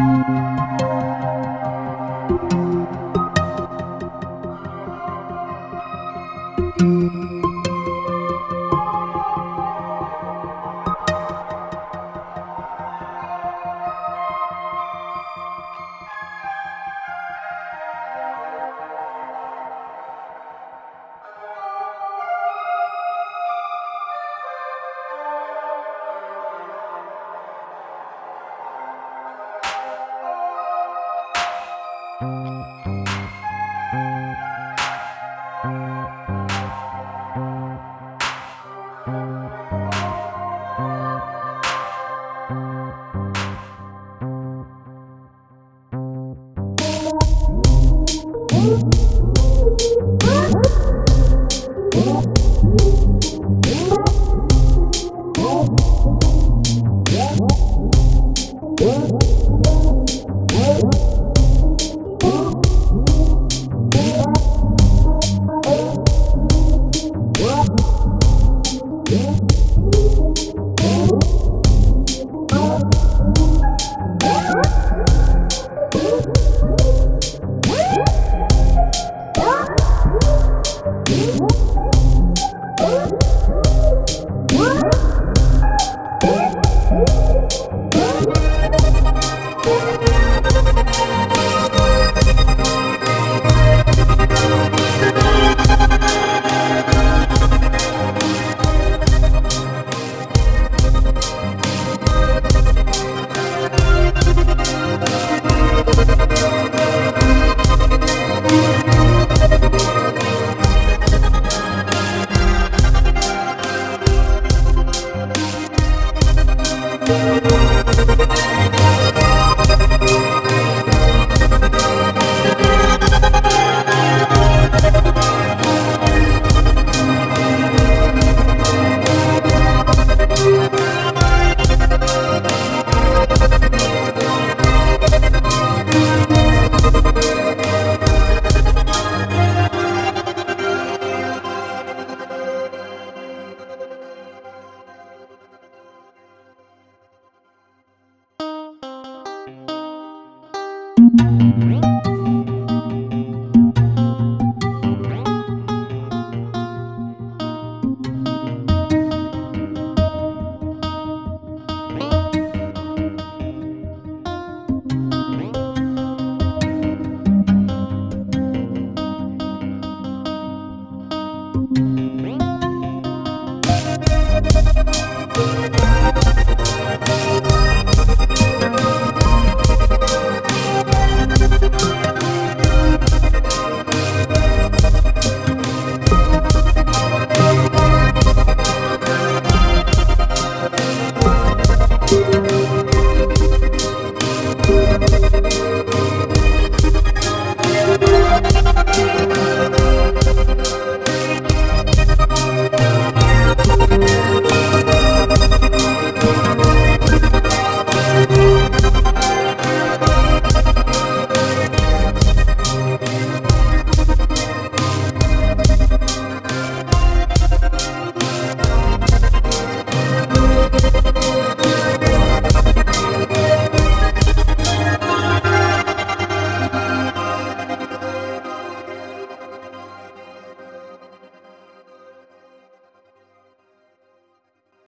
thank you. Música Música